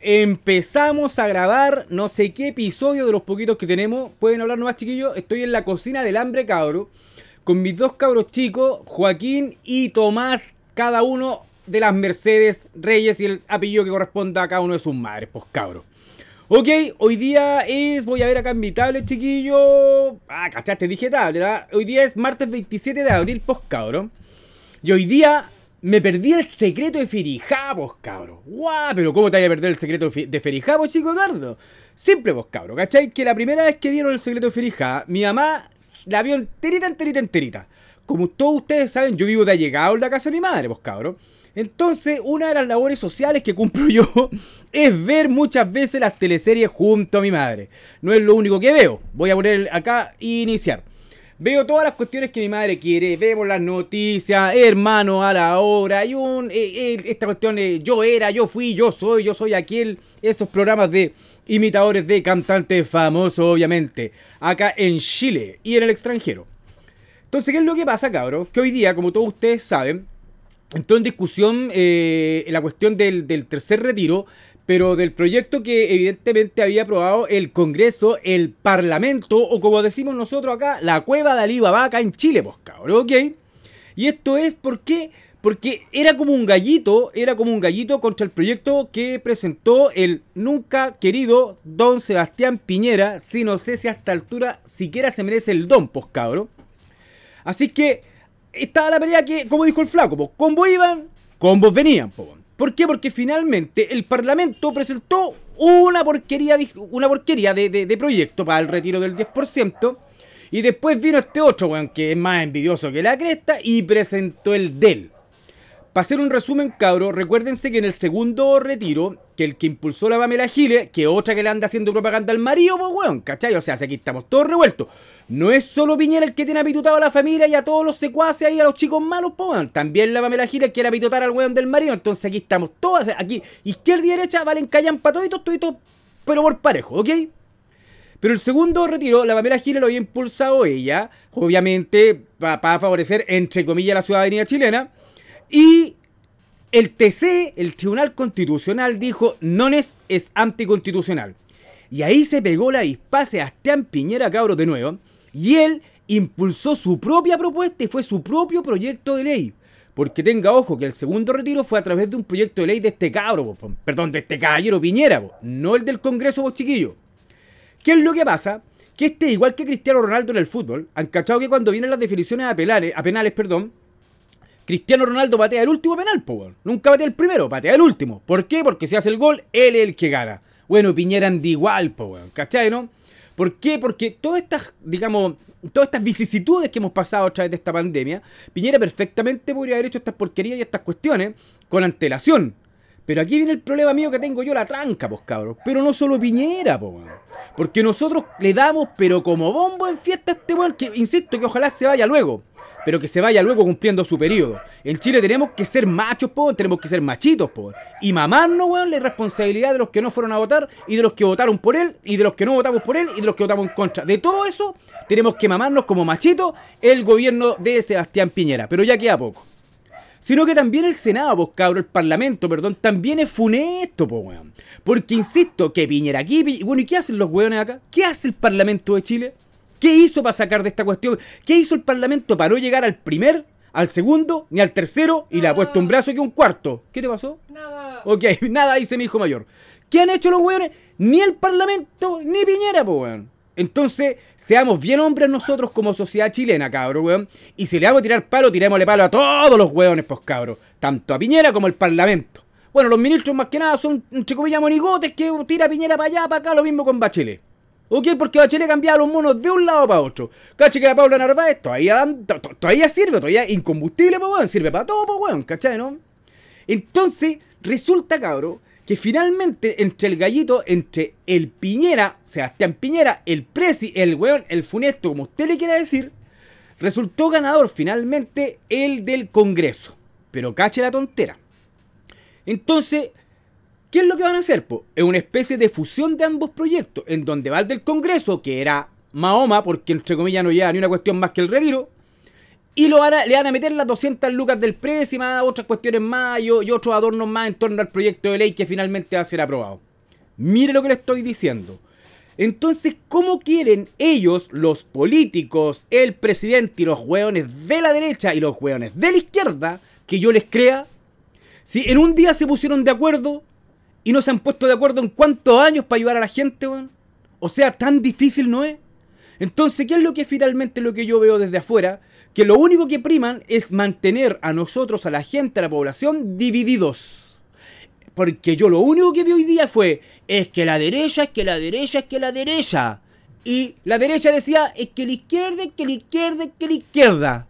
empezamos a grabar no sé qué episodio de los poquitos que tenemos. Pueden hablar nomás, chiquillos. Estoy en la cocina del hambre, cabro. Con mis dos cabros chicos, Joaquín y Tomás, cada uno de las Mercedes Reyes y el apellido que corresponda a cada uno de sus madres, pues cabro. Ok, hoy día es, voy a ver acá en mi tablet, chiquillo. Ah, cachaste, dije tablet, ¿verdad? Hoy día es martes 27 de abril, pues cabro. Y hoy día me perdí el secreto de Ferijabos, cabro. ¡Guau! Pero ¿cómo te vaya a perder el secreto de Ferijabos, chico Eduardo? Simple, vos, cabro. ¿Cachai? Que la primera vez que dieron el secreto de Ferijá, mi mamá la vio enterita, enterita, enterita. Como todos ustedes saben, yo vivo de allegado en la casa de mi madre, vos, cabro. Entonces, una de las labores sociales que cumplo yo es ver muchas veces las teleseries junto a mi madre. No es lo único que veo. Voy a poner acá e iniciar. Veo todas las cuestiones que mi madre quiere, vemos las noticias, hermano a la hora, hay un, eh, eh, esta cuestión de yo era, yo fui, yo soy, yo soy aquel, esos programas de imitadores de cantantes famosos, obviamente, acá en Chile y en el extranjero. Entonces, ¿qué es lo que pasa, cabros? Que hoy día, como todos ustedes saben, entró en discusión eh, la cuestión del tercer retiro, pero del proyecto que evidentemente había aprobado el Congreso, el Parlamento, o como decimos nosotros acá, la cueva de Alibaba acá en Chile, pues cabrón, ¿ok? Y esto es porque, porque era como un gallito, era como un gallito contra el proyecto que presentó el nunca querido don Sebastián Piñera, si no sé si a esta altura siquiera se merece el don, pues cabrón. Así que estaba la pelea que, como dijo el flaco, pues, vos iban, vos venían, pues. ¿Por qué? Porque finalmente el Parlamento presentó una porquería, una porquería de, proyecto para el retiro del 10%. Y después vino este otro, weón, que es más envidioso que la cresta, y presentó el DEL. Para hacer un resumen, cabro, recuérdense que en el segundo retiro, que el que impulsó la Pamela Giles, que otra que le anda haciendo propaganda al marido, pues weón, ¿cachai? O sea, aquí estamos todos revueltos. No es solo Piñera el que tiene apitutado a la familia y a todos los secuaces ahí, a los chicos malos, pues. También la Pamela Giles quiere apitutar al weón del marido. Entonces aquí estamos todos, aquí, izquierda y derecha, valen callan para toditos, toditos, pero por parejo, ¿ok? Pero el segundo retiro, la Pamela Giles lo había impulsado ella, obviamente, para favorecer, entre comillas, la ciudadanía chilena. Y el TC, el Tribunal Constitucional, dijo, no es, anticonstitucional. Y ahí se pegó la dispa Sebastián Piñera Cabro de nuevo. Y él impulsó su propia propuesta y fue su propio proyecto de ley. Porque tenga ojo que el segundo retiro fue a través de un proyecto de ley de este cabro, perdón, de este caballero Piñera, no el del Congreso, vos chiquillo. ¿Qué es lo que pasa? Que este, igual que Cristiano Ronaldo en el fútbol, han cachado que cuando vienen las definiciones a a penales perdón, Cristiano Ronaldo patea el último penal, po, Nunca patea el primero, patea el último. ¿Por qué? Porque si hace el gol, él es el que gana. Bueno, Piñera anda igual, po, weón. ¿Cachai, no? ¿Por qué? Porque todas estas, digamos, todas estas vicisitudes que hemos pasado a través de esta pandemia, Piñera perfectamente podría haber hecho estas porquerías y estas cuestiones con antelación. Pero aquí viene el problema mío que tengo yo la tranca, pues cabros. Pero no solo Piñera, pues Porque nosotros le damos, pero como bombo en fiesta a este weón, que insisto que ojalá se vaya luego pero que se vaya luego cumpliendo su periodo. En Chile tenemos que ser machos, po, tenemos que ser machitos, po. Y mamarnos, weón, la responsabilidad de los que no fueron a votar y de los que votaron por él y de los que no votamos por él y de los que votamos en contra. De todo eso, tenemos que mamarnos como machitos el gobierno de Sebastián Piñera. Pero ya queda poco. Sino que también el Senado, pues cabrón, el Parlamento, perdón, también es funesto, pues weón. Porque insisto, que Piñera aquí, bueno, ¿y qué hacen los weones acá? ¿Qué hace el Parlamento de Chile? ¿Qué hizo para sacar de esta cuestión? ¿Qué hizo el Parlamento para no llegar al primer, al segundo, ni al tercero y le ha puesto un brazo y un cuarto? ¿Qué te pasó? Nada. Ok, nada, dice mi hijo mayor. ¿Qué han hecho los weones? Ni el Parlamento, ni Piñera, pues weón. Entonces, seamos bien hombres nosotros como sociedad chilena, cabro, weón. Y si le vamos a tirar palo, tirémosle palo a todos los weones, pues, cabro. Tanto a Piñera como al Parlamento. Bueno, los ministros más que nada son, entre comillas, monigotes que tira Piñera para allá, para acá, lo mismo con Bachelet. ¿Ok? Porque Bachelet cambiaba los monos de un lado para otro. Caché que la Paula Narváez todavía, todavía sirve, todavía incombustible, pues weón, sirve para todo, pues weón, ¿cachai, no? Entonces, resulta, cabro, que finalmente entre el gallito, entre el Piñera, Sebastián Piñera, el Presi, el weón, el Funesto, como usted le quiera decir, resultó ganador finalmente el del Congreso. Pero cache la tontera. Entonces, ¿Qué es lo que van a hacer? Pues es una especie de fusión de ambos proyectos, en donde va el del Congreso, que era Mahoma, porque entre comillas no lleva ni una cuestión más que el retiro, y lo le van a meter las 200 lucas del precio y más otras cuestiones más y, otros adornos más en torno al proyecto de ley que finalmente va a ser aprobado. Mire lo que le estoy diciendo. Entonces, ¿cómo quieren ellos, los políticos, el presidente y los hueones de la derecha y los hueones de la izquierda, que yo les crea? Si en un día se pusieron de acuerdo y no se han puesto de acuerdo en cuántos años para ayudar a la gente, weón. O sea, tan difícil no es. Entonces, ¿qué es lo que finalmente lo que yo veo desde afuera? Que lo único que priman es mantener a nosotros, a la gente, a la población, divididos. Porque yo lo único que vi hoy día fue, es que la derecha, es que la derecha, es que la derecha. Y la derecha decía, es que la izquierda, es que la izquierda, es que la izquierda.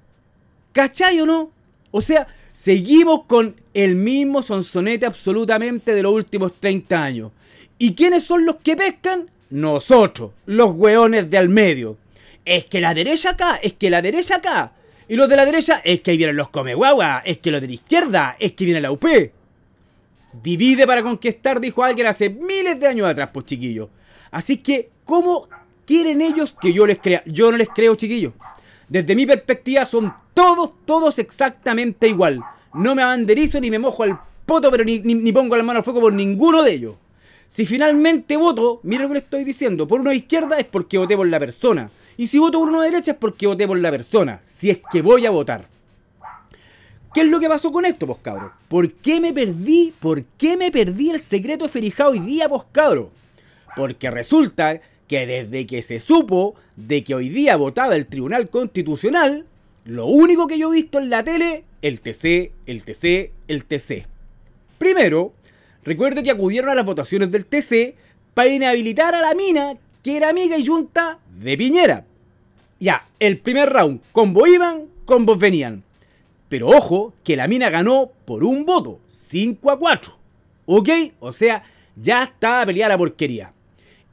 ¿Cachai o no? O sea, seguimos con el mismo sonsonete absolutamente de los últimos 30 años. ¿Y quiénes son los que pescan? Nosotros, los hueones de al medio. Es que la derecha acá, es que la derecha acá. Y los de la derecha, es que ahí vienen los come guagua, es que los de la izquierda, es que viene la UP. Divide para conquistar, dijo alguien hace miles de años atrás, pues chiquillos. Así que, ¿cómo quieren ellos que yo les crea? Yo no les creo, chiquillos. Desde mi perspectiva son todos, todos exactamente igual. No me abanderizo ni me mojo al poto, pero ni, ni, pongo la mano al fuego por ninguno de ellos. Si finalmente voto, mira lo que le estoy diciendo, por uno de izquierda es porque voté por la persona. Y si voto por uno de derecha es porque voté por la persona. Si es que voy a votar. ¿Qué es lo que pasó con esto, pues? ¿Por qué me perdí? ¿Por qué me perdí el secreto Ferijá hoy día, pues cabro? Porque resulta que desde que se supo de que hoy día votaba el Tribunal Constitucional, lo único que yo he visto en la tele, el TC, el TC, el TC. Primero, recuerdo que acudieron a las votaciones del TC para inhabilitar a la mina que era amiga y junta de Piñera. Ya, el primer round, combo iban, combos venían. Pero ojo, que la mina ganó por un voto, 5 a 4. ¿Ok? O sea, ya estaba peleada la porquería.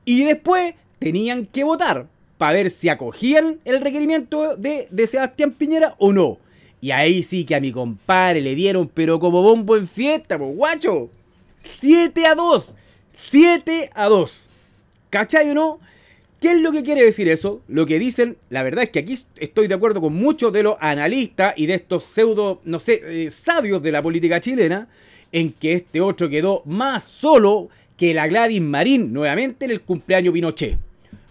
Y después tenían que votar para ver si acogían el requerimiento de, Sebastián Piñera o no. Y ahí sí que a mi compadre le dieron, pero como bombo en fiesta, pues guacho. 7 a 2. 7 a 2. ¿Cachai o no? ¿Qué es lo que quiere decir eso? Lo que dicen, la verdad es que aquí estoy de acuerdo con muchos de los analistas y de estos pseudo, no sé, eh, sabios de la política chilena, en que este otro quedó más solo que la Gladys Marín nuevamente en el cumpleaños Pinochet.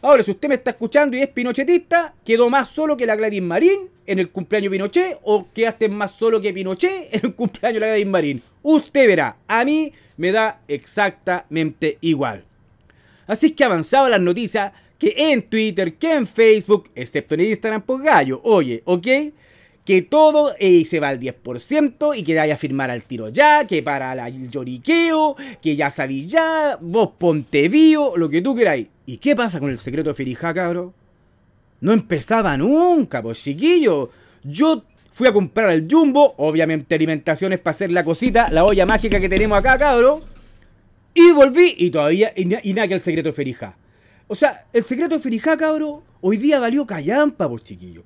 Ahora, si usted me está escuchando y es pinochetista, quedó más solo que la Gladys Marín en el cumpleaños Pinochet o quedaste más solo que Pinochet en el cumpleaños de la Gladys Marín. Usted verá, a mí me da exactamente igual. Así que avanzaba las noticias que en Twitter, que en Facebook, excepto en Instagram por pues, gallo. Oye, ¿ok? Que todo se va al 10% y que vaya a firmar al tiro ya, que para el lloriqueo, que ya sabéis ya, vos ponte vivo, lo que tú queráis. ¿Y qué pasa con el secreto de Ferijá, cabro? No empezaba nunca, pues chiquillo. Yo fui a comprar al Jumbo, obviamente alimentaciones para hacer la cosita, la olla mágica que tenemos acá, cabro. Y volví y todavía, y, nada que el secreto de. O sea, el secreto de Ferijá, cabro, hoy día valió callampa, por chiquillo.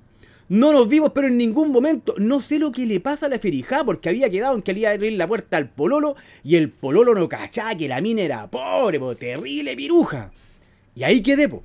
No nos vimos, pero en ningún momento. No sé lo que le pasa a la Ferijá, porque había quedado en que le iba a abrir la puerta al Pololo y el Pololo no cachaba que la mina era pobre, po, terrible piruja. Y ahí quedé, po.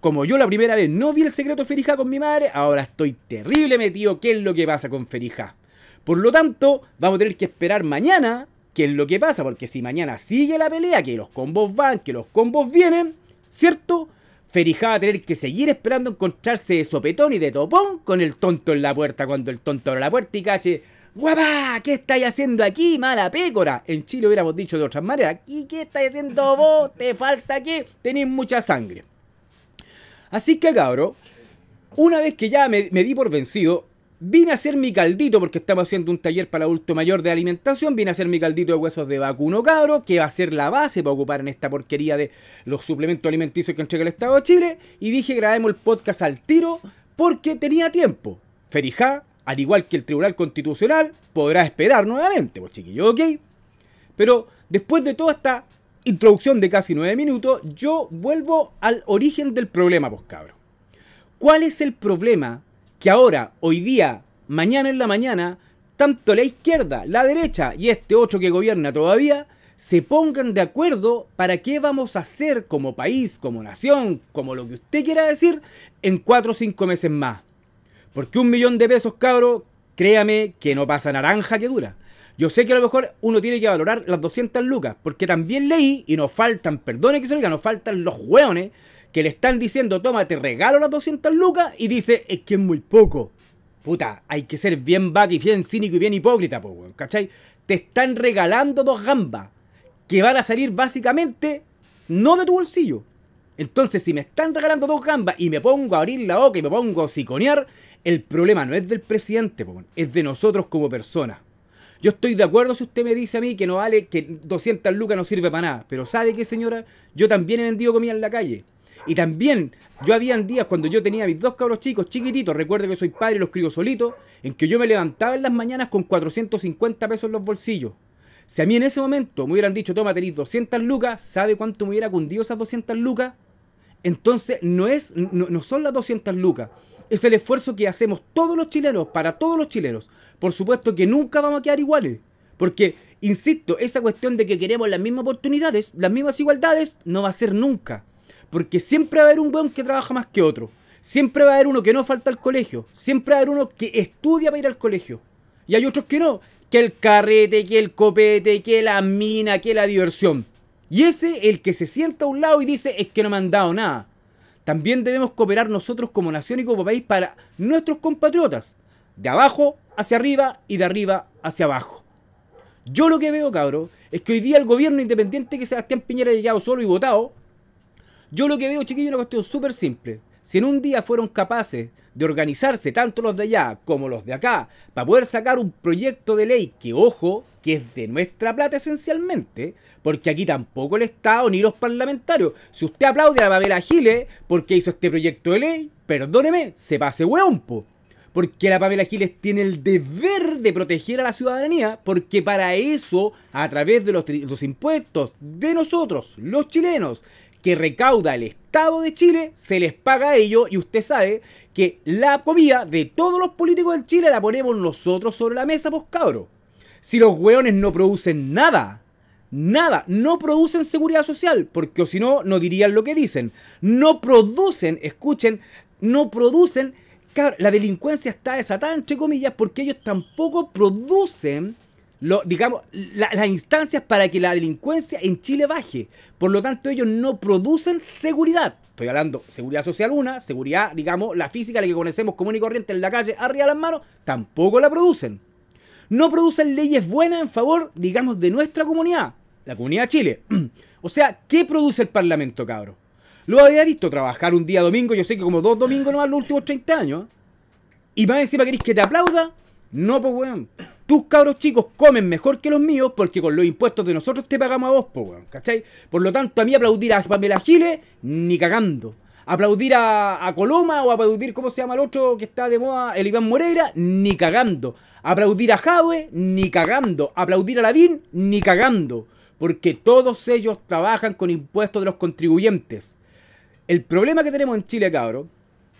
Como yo la primera vez no vi el secreto Ferijá con mi madre, ahora estoy terrible metido qué es lo que pasa con Ferijá. Por lo tanto, vamos a tener que esperar mañana qué es lo que pasa, porque si mañana sigue la pelea, que los combos van, que los combos vienen, ¿cierto? Ferijá va a tener que seguir esperando encontrarse de sopetón y de topón con el tonto en la puerta cuando el tonto abre la puerta y cache. ¡Guapa! ¿Qué estáis haciendo aquí, mala pécora? En Chile hubiéramos dicho de otras maneras. ¿Y qué estáis haciendo vos? ¿Te falta qué? Tenéis mucha sangre. Así que, cabro, una vez que ya me, di por vencido, Vine a hacer mi caldito porque estamos haciendo un taller para adulto mayor de alimentación. Vine a hacer mi caldito de huesos de vacuno cabro, que va a ser la base para ocupar en esta porquería de los suplementos alimenticios que entrega el Estado de Chile. Y dije grabemos el podcast al tiro porque tenía tiempo. Ferijá, al igual que el Tribunal Constitucional, podrá esperar nuevamente, pues chiquillo, ¿ok? Pero después de toda esta introducción de casi nueve minutos, yo vuelvo al origen del problema, pues cabro. ¿Cuál es el problema que ahora, hoy día, mañana en la mañana, tanto la izquierda, la derecha y este otro que gobierna todavía, se pongan de acuerdo para qué vamos a hacer como país, como nación, como lo que usted quiera decir, en cuatro o cinco meses más. Porque un millón de pesos, cabro, créame que no pasa naranja que dura. Yo sé que a lo mejor uno tiene que valorar las 200 lucas, porque también leí, y nos faltan, perdone que se lo diga, nos faltan los hueones que le están diciendo, toma, te regalo las 200 lucas, y dice, es que es muy poco. Puta, hay que ser bien vaca y bien cínico y bien hipócrita, po, weón, ¿cachai? Te están regalando dos gambas, que van a salir básicamente no de tu bolsillo. Entonces, si me están regalando dos gambas y me pongo a abrir la boca y me pongo a siconear, el problema no es del presidente, es de nosotros como personas. Yo estoy de acuerdo si usted me dice a mí que no vale, que 200 lucas no sirve para nada. Pero ¿sabe qué, señora? Yo también he vendido comida en la calle. Y también, yo habían días cuando yo tenía mis dos cabros chicos chiquititos, recuerde que soy padre y los crío solitos, en que yo me levantaba en las mañanas con 450 pesos en los bolsillos. Si a mí en ese momento me hubieran dicho, toma, tenéis 200 lucas, ¿sabe cuánto me hubiera cundido esas 200 lucas? Entonces, no, es, no, no son las 200 lucas, es el esfuerzo que hacemos todos los chilenos, para todos los chilenos. Por supuesto que nunca vamos a quedar iguales. Porque, insisto, esa cuestión de que queremos las mismas oportunidades, las mismas igualdades, no va a ser nunca. Porque siempre va a haber un buen que trabaja más que otro. Siempre va a haber uno que no falta al colegio. Siempre va a haber uno que estudia para ir al colegio. Y hay otros que no. Que el carrete, que el copete, que la mina, que la diversión. Y ese, el que se sienta a un lado y dice, es que no me han dado nada. También debemos cooperar nosotros como nación y como país para nuestros compatriotas, de abajo hacia arriba y de arriba hacia abajo. Yo lo que veo, cabro, es que hoy día el gobierno independiente que Sebastián Piñera ha llegado solo y votado, yo lo que veo, chiquillo, es una cuestión súper simple. Si en un día fueron capaces de organizarse tanto los de allá como los de acá para poder sacar un proyecto de ley que, ojo, que es de nuestra plata esencialmente, porque aquí tampoco el Estado ni los parlamentarios. Si usted aplaude a la Pamela Giles porque hizo este proyecto de ley, perdóneme, se pase hueón, po. Porque la Pamela Giles tiene el deber de proteger a la ciudadanía, porque para eso, a través de los, los impuestos de nosotros, los chilenos, que recauda el Estado de Chile, se les paga a ellos y usted sabe que la comida de todos los políticos del Chile la ponemos nosotros sobre la mesa, pues cabro. Si los hueones no producen nada, nada, no producen seguridad social, porque si no, no dirían lo que dicen. No producen, escuchen, no producen, la delincuencia está desatada, entre comillas, porque ellos tampoco producen lo, digamos, las instancias para que la delincuencia en Chile baje. Por lo tanto, ellos no producen seguridad. Estoy hablando seguridad social una, seguridad, digamos, la física, la que conocemos común y corriente en la calle, arriba de las manos, tampoco la producen no producen leyes buenas en favor, digamos, de nuestra comunidad, la comunidad de Chile. o sea, ¿qué produce el Parlamento, cabro? Lo había visto trabajar un día domingo, yo sé que como dos domingos nomás los últimos 30 años. Y más encima queréis que te aplauda. No, pues weón. Tus cabros chicos comen mejor que los míos porque con los impuestos de nosotros te pagamos a vos, weón. ¿Cachai? Por lo tanto, a mí aplaudir a Pamela Giles, ni cagando aplaudir a, Coloma o aplaudir, ¿cómo se llama el otro que está de moda? El Iván Moreira, ni cagando. Aplaudir a Jadwe, ni cagando. Aplaudir a Lavín, ni cagando. Porque todos ellos trabajan con impuestos de los contribuyentes. El problema que tenemos en Chile, cabro,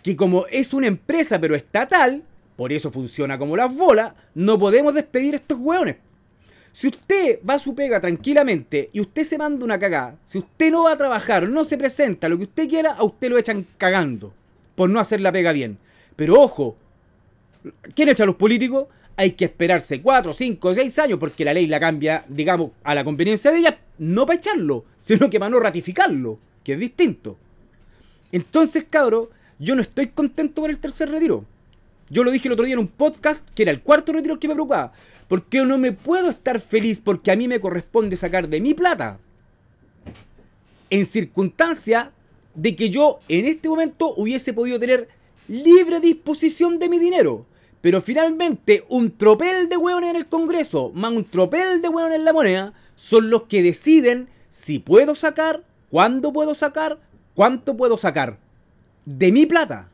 que como es una empresa pero estatal, por eso funciona como las bolas, no podemos despedir a estos hueones. Si usted va a su pega tranquilamente y usted se manda una cagada, si usted no va a trabajar, no se presenta, lo que usted quiera, a usted lo echan cagando por no hacer la pega bien. Pero ojo, ¿quién echa a los políticos? Hay que esperarse 4, 5, 6 años porque la ley la cambia, digamos, a la conveniencia de ella, no para echarlo, sino que para no ratificarlo, que es distinto. Entonces, cabro, yo no estoy contento por el tercer retiro. Yo lo dije el otro día en un podcast que era el cuarto retiro que me preocupaba. Porque yo no me puedo estar feliz porque a mí me corresponde sacar de mi plata. En circunstancia de que yo en este momento hubiese podido tener libre disposición de mi dinero. Pero finalmente un tropel de hueones en el Congreso, más un tropel de hueones en la moneda, son los que deciden si puedo sacar, cuándo puedo sacar, cuánto puedo sacar. De mi plata.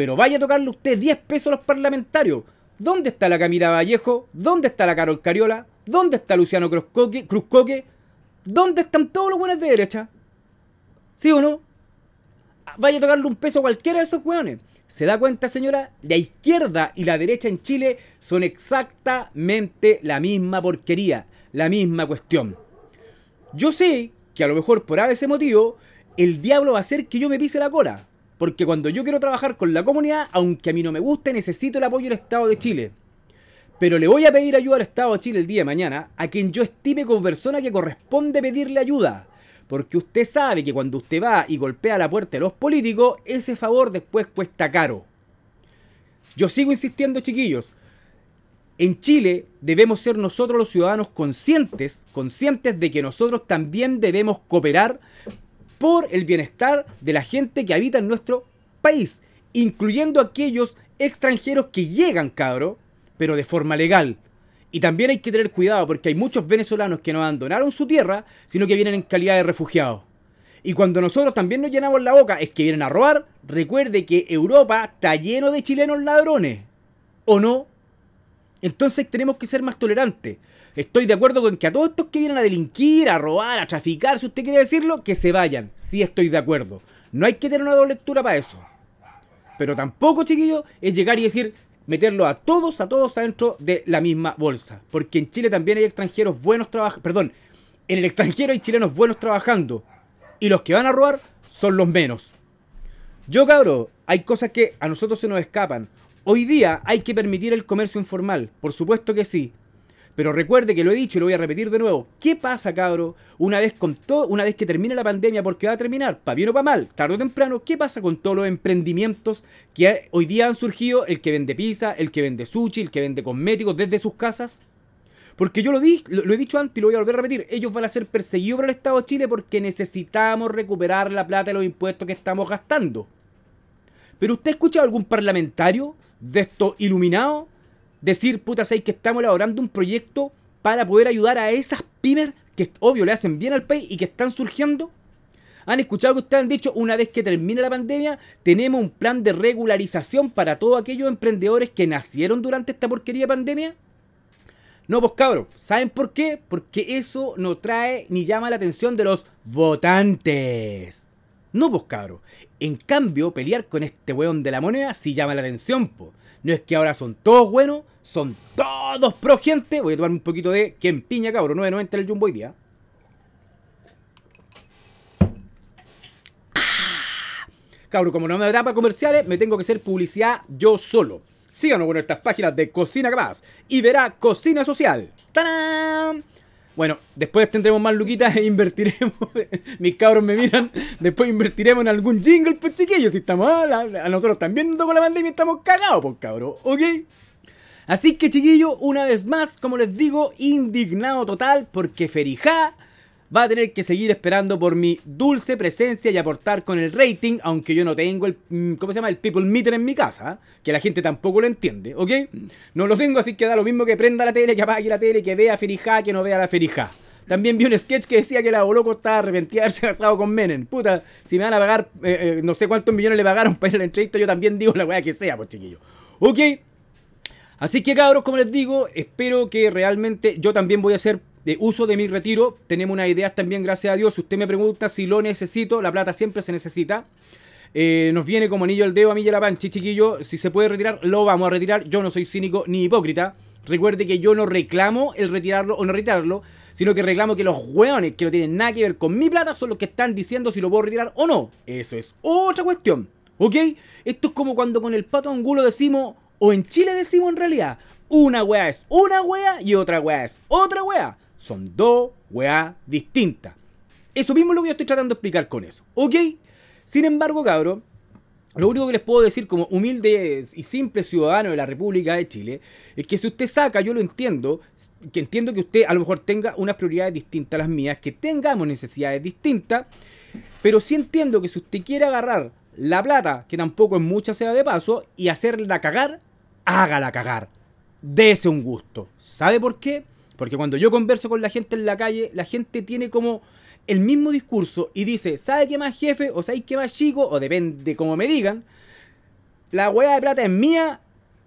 Pero vaya a tocarle usted 10 pesos a los parlamentarios. ¿Dónde está la Camila Vallejo? ¿Dónde está la Carol Cariola? ¿Dónde está Luciano Cruzcoque? ¿Dónde están todos los buenos de derecha? ¿Sí o no? Vaya a tocarle un peso a cualquiera de esos hueones. ¿Se da cuenta, señora? La izquierda y la derecha en Chile son exactamente la misma porquería, la misma cuestión. Yo sé que a lo mejor por ese motivo el diablo va a hacer que yo me pise la cola. Porque cuando yo quiero trabajar con la comunidad, aunque a mí no me guste, necesito el apoyo del Estado de Chile. Pero le voy a pedir ayuda al Estado de Chile el día de mañana a quien yo estime como persona que corresponde pedirle ayuda. Porque usted sabe que cuando usted va y golpea la puerta de los políticos, ese favor después cuesta caro. Yo sigo insistiendo, chiquillos. En Chile debemos ser nosotros los ciudadanos conscientes, conscientes de que nosotros también debemos cooperar por el bienestar de la gente que habita en nuestro país, incluyendo aquellos extranjeros que llegan, cabro, pero de forma legal. Y también hay que tener cuidado porque hay muchos venezolanos que no abandonaron su tierra, sino que vienen en calidad de refugiados. Y cuando nosotros también nos llenamos la boca es que vienen a robar, recuerde que Europa está lleno de chilenos ladrones. ¿O no? Entonces tenemos que ser más tolerantes. Estoy de acuerdo con que a todos estos que vienen a delinquir, a robar, a traficar, si usted quiere decirlo, que se vayan. Sí estoy de acuerdo. No hay que tener una doble lectura para eso. Pero tampoco, chiquillos, es llegar y decir, meterlo a todos, a todos adentro de la misma bolsa. Porque en Chile también hay extranjeros buenos trabajando. Perdón, en el extranjero hay chilenos buenos trabajando. Y los que van a robar son los menos. Yo, cabro, hay cosas que a nosotros se nos escapan. Hoy día hay que permitir el comercio informal. Por supuesto que sí. Pero recuerde que lo he dicho y lo voy a repetir de nuevo. ¿Qué pasa, cabro? Una vez con todo, una vez que termine la pandemia, porque va a terminar, para bien o para mal, tarde o temprano, ¿qué pasa con todos los emprendimientos que hoy día han surgido? El que vende pizza, el que vende sushi, el que vende cosméticos desde sus casas. Porque yo lo, di, lo, he dicho antes y lo voy a volver a repetir. Ellos van a ser perseguidos por el Estado de Chile porque necesitamos recuperar la plata de los impuestos que estamos gastando. Pero usted ha escuchado algún parlamentario de estos iluminados decir, puta, ¿sabes que estamos elaborando un proyecto para poder ayudar a esas pymes que, obvio, le hacen bien al país y que están surgiendo? ¿Han escuchado que ustedes han dicho, una vez que termine la pandemia, tenemos un plan de regularización para todos aquellos emprendedores que nacieron durante esta porquería de pandemia? No, pues cabros, ¿saben por qué? Porque eso no trae ni llama la atención de los votantes. No, pues cabros. En cambio, pelear con este weón de la moneda sí llama la atención, pues. No es que ahora son todos buenos, son todos pro gente. Voy a tomar un poquito de quien piña, cabrón. 9.90 el Jumbo hoy día. Ah. Cabro, como no me da para comerciales, me tengo que hacer publicidad yo solo. Síganos por nuestras páginas de Cocina Capaz y verá Cocina Social. ¡Tarán! Bueno, después tendremos más luquitas e invertiremos. Mis cabros me miran. Después invertiremos en algún jingle, pues chiquillos. Si estamos. A, nosotros también con la pandemia estamos cagados, pues cabros. ¿Ok? Así que chiquillos, una vez más, como les digo, indignado total porque Ferijá va a tener que seguir esperando por mi dulce presencia y aportar con el rating, aunque yo no tengo el, mm, ¿cómo se llama? El people meter en mi casa, que la gente tampoco lo entiende, ¿ok? No lo tengo, así que da lo mismo que prenda la tele, que apague la tele, que vea Ferijá, que no vea la Ferijá. También vi un sketch que decía que la Boloco estaba arrepentida de haberse casado con Menem. Puta, si me van a pagar, eh, eh, no sé cuántos millones le pagaron para ir a la entrevista, yo también digo la weá que sea, pues chiquillo. ¿Ok? Así que cabros, como les digo, espero que realmente yo también voy a hacer de uso de mi retiro. Tenemos unas ideas también, gracias a Dios. Si usted me pregunta si lo necesito, la plata siempre se necesita. Eh, nos viene como anillo al dedo a mí y a la panchi, chiquillo. Si se puede retirar, lo vamos a retirar. Yo no soy cínico ni hipócrita. Recuerde que yo no reclamo el retirarlo o no retirarlo, sino que reclamo que los hueones que no tienen nada que ver con mi plata son los que están diciendo si lo puedo retirar o no. Eso es otra cuestión. ¿Ok? Esto es como cuando con el pato angulo decimos, o en Chile decimos en realidad, una wea es una wea y otra wea es otra wea. Son dos weas distintas. Eso mismo es lo que yo estoy tratando de explicar con eso. ¿Ok? Sin embargo, cabrón, lo único que les puedo decir como humilde y simple ciudadano de la República de Chile es que si usted saca, yo lo entiendo, que entiendo que usted a lo mejor tenga unas prioridades distintas a las mías, que tengamos necesidades distintas, pero sí entiendo que si usted quiere agarrar la plata, que tampoco es mucha sea de paso, y hacerla cagar, hágala cagar. Dese un gusto. ¿Sabe por qué? Porque cuando yo converso con la gente en la calle, la gente tiene como el mismo discurso y dice, ¿sabe qué más jefe? O ¿sabe qué más chico? O depende como me digan. La hueá de plata es mía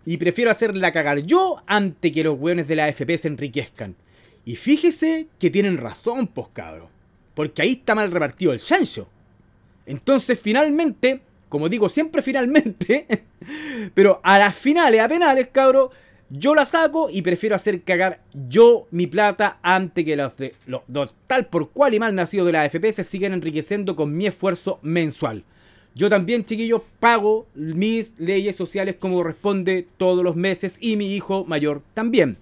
y prefiero hacerla cagar yo antes que los hueones de la AFP se enriquezcan. Y fíjese que tienen razón, pues cabros. Porque ahí está mal repartido el chancho. Entonces finalmente, como digo siempre finalmente, pero a las finales, a penales, cabros, yo la saco y prefiero hacer cagar yo mi plata antes que los de los, tal por cual y mal nacidos de la AFP se sigan enriqueciendo con mi esfuerzo mensual. Yo también, chiquillos, pago mis leyes sociales como corresponde todos los meses y mi hijo mayor también.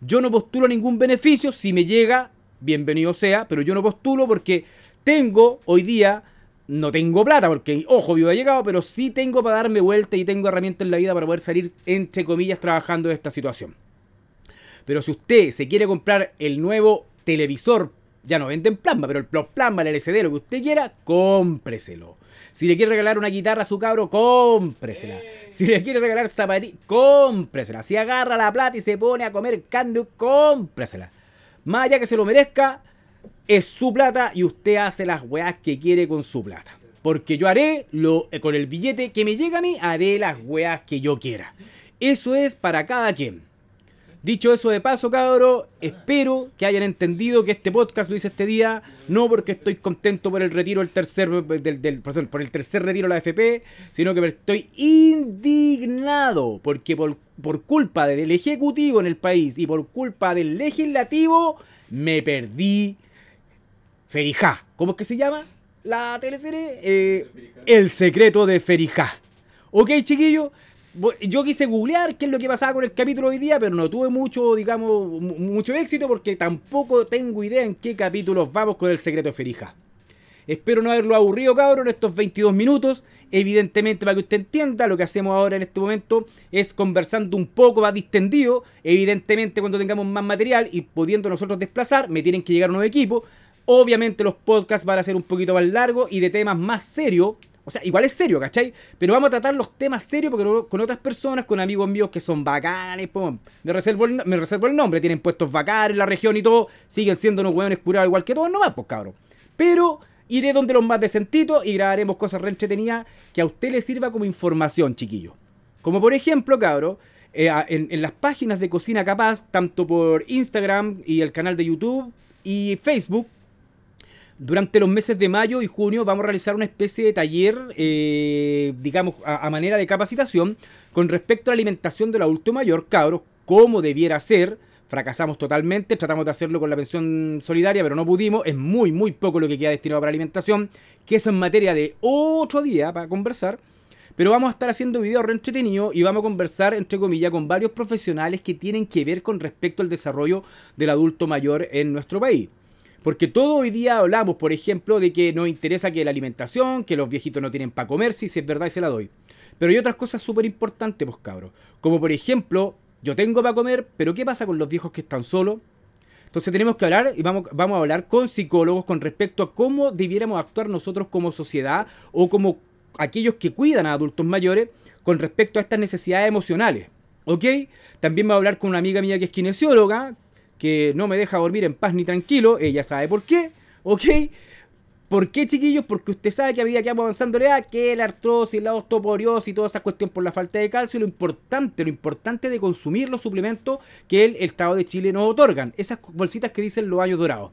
Yo no postulo ningún beneficio, si me llega, bienvenido sea, pero yo no postulo porque tengo hoy día, no tengo plata, porque ojo, vivo ha llegado, pero sí tengo para darme vuelta y tengo herramientas en la vida para poder salir, entre comillas, trabajando de esta situación. Pero si usted se quiere comprar el nuevo televisor, ya no venden plasma, pero el plasma, el LCD, lo que usted quiera, cómpreselo. Si le quiere regalar una guitarra a su cabro, cómpresela. Si le quiere regalar zapatillas, cómpresela. Si agarra la plata y se pone a comer carne, cómpresela. Más allá que se lo merezca, es su plata y usted hace las weas que quiere con su plata. Porque yo haré lo, eh, con el billete que me llega a mí, haré las weas que yo quiera. Eso es para cada quien. Dicho eso de paso, cabro, espero que hayan entendido que este podcast lo hice este día, no porque estoy contento por el retiro del tercer, del, por el tercer retiro de la FP, sino que estoy indignado porque por, por culpa del Ejecutivo en el país y por culpa del Legislativo me perdí Ferijá. ¿Cómo es que se llama la teleserie? Eh, el secreto de Ferijá. Ok, chiquillos yo quise googlear qué es lo que pasaba con el capítulo hoy día, pero no tuve mucho, digamos, mucho éxito porque tampoco tengo idea en qué capítulos vamos con el secreto de Ferija. Espero no haberlo aburrido, cabrón, en estos 22 minutos. Evidentemente, para que usted entienda, lo que hacemos ahora en este momento es conversando un poco más distendido. Evidentemente, cuando tengamos más material y pudiendo nosotros desplazar, me tienen que llegar un nuevo equipo. Obviamente, los podcasts van a ser un poquito más largos y de temas más serios o sea, igual es serio, ¿cachai? Pero vamos a tratar los temas serios porque con otras personas, con amigos míos que son bacanes, me, reservo el, me reservo el nombre, tienen puestos bacanes en la región y todo, siguen siendo unos hueones curados igual que todos, no más, pues cabrón. Pero iré donde los más decentitos y grabaremos cosas re entretenidas que a usted le sirva como información, chiquillo. Como por ejemplo, cabrón, eh, en las páginas de Cocina Capaz, tanto por Instagram y el canal de YouTube y Facebook, durante los meses de mayo y junio vamos a realizar una especie de taller, eh, digamos, a, manera de capacitación con respecto a la alimentación del adulto mayor, cabros, cómo debiera ser. Fracasamos totalmente, tratamos de hacerlo con la pensión solidaria, pero no pudimos. Es muy, muy poco lo que queda destinado para alimentación, que eso en materia de otro día para conversar. Pero vamos a estar haciendo videos re entretenidos y vamos a conversar, entre comillas, con varios profesionales que tienen que ver con respecto al desarrollo del adulto mayor en nuestro país. Porque todo hoy día hablamos, por ejemplo, de que nos interesa que la alimentación, que los viejitos no tienen para comer, si es verdad se la doy. Pero hay otras cosas súper importantes, pues cabros. Como por ejemplo, yo tengo para comer, pero ¿qué pasa con los viejos que están solos? Entonces tenemos que hablar y vamos, vamos a hablar con psicólogos con respecto a cómo debiéramos actuar nosotros como sociedad o como aquellos que cuidan a adultos mayores con respecto a estas necesidades emocionales. ¿Ok? También voy a hablar con una amiga mía que es kinesióloga, que no me deja dormir en paz ni tranquilo, ella sabe por qué, ¿ok? ¿Por qué, chiquillos? Porque usted sabe que a medida que vamos avanzando le da que la artrosis, la osteoporosis y toda esa cuestión por la falta de calcio, lo importante, lo importante de consumir los suplementos que el Estado de Chile nos otorgan, esas bolsitas que dicen los años dorados.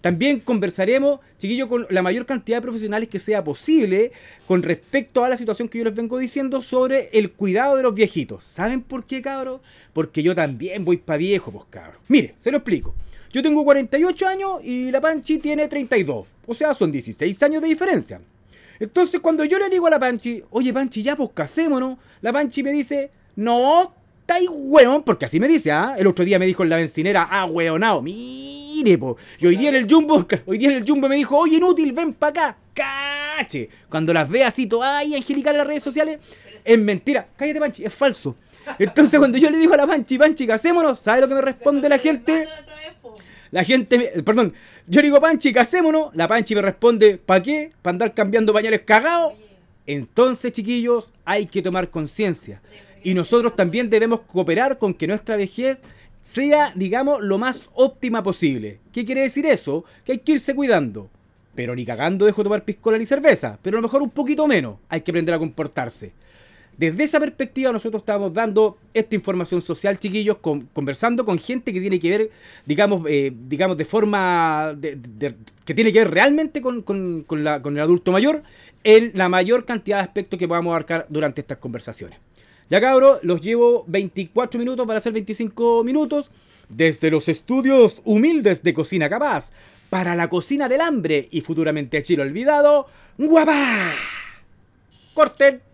También conversaremos, chiquillos, con la mayor cantidad de profesionales que sea posible con respecto a la situación que yo les vengo diciendo sobre el cuidado de los viejitos. ¿Saben por qué, cabros? Porque yo también voy para viejo, pues, cabros. Mire, se lo explico. Yo tengo 48 años y la Panchi tiene 32. O sea, son 16 años de diferencia. Entonces, cuando yo le digo a la Panchi, oye, Panchi, ya pues casémonos, la Panchi me dice, no, estáis weón, porque así me dice, ¿ah? El otro día me dijo en la bencinera, ah, weonao, po. Y hoy día en el Jumbo, hoy día en el Jumbo me dijo, oye, inútil, ven para acá, cache. Cuando las ve así, todas ahí angelical en las redes sociales, es mentira. Cállate, Panchi, es falso. Entonces, cuando yo le digo a la Panchi, Panchi, casémonos, ¿sabe lo que me responde la gente? La gente, perdón, yo le digo Panchi, casémonos. La Panchi me responde, ¿para qué? ¿Para andar cambiando pañales cagados? Entonces, chiquillos, hay que tomar conciencia. Y nosotros también debemos cooperar con que nuestra vejez sea, digamos, lo más óptima posible. ¿Qué quiere decir eso? Que hay que irse cuidando. Pero ni cagando dejo de tomar piscola ni cerveza, pero a lo mejor un poquito menos. Hay que aprender a comportarse. Desde esa perspectiva nosotros estamos dando esta información social, chiquillos, conversando con gente que tiene que ver, digamos, eh, digamos de forma que tiene que ver realmente con, con, con el adulto mayor en la mayor cantidad de aspectos que podamos abarcar durante estas conversaciones. Ya cabros, los llevo 24 minutos para hacer 25 minutos. Desde los estudios humildes de Cocina Capaz, para la cocina del hambre y futuramente Chilo Olvidado, ¡guapá! corten.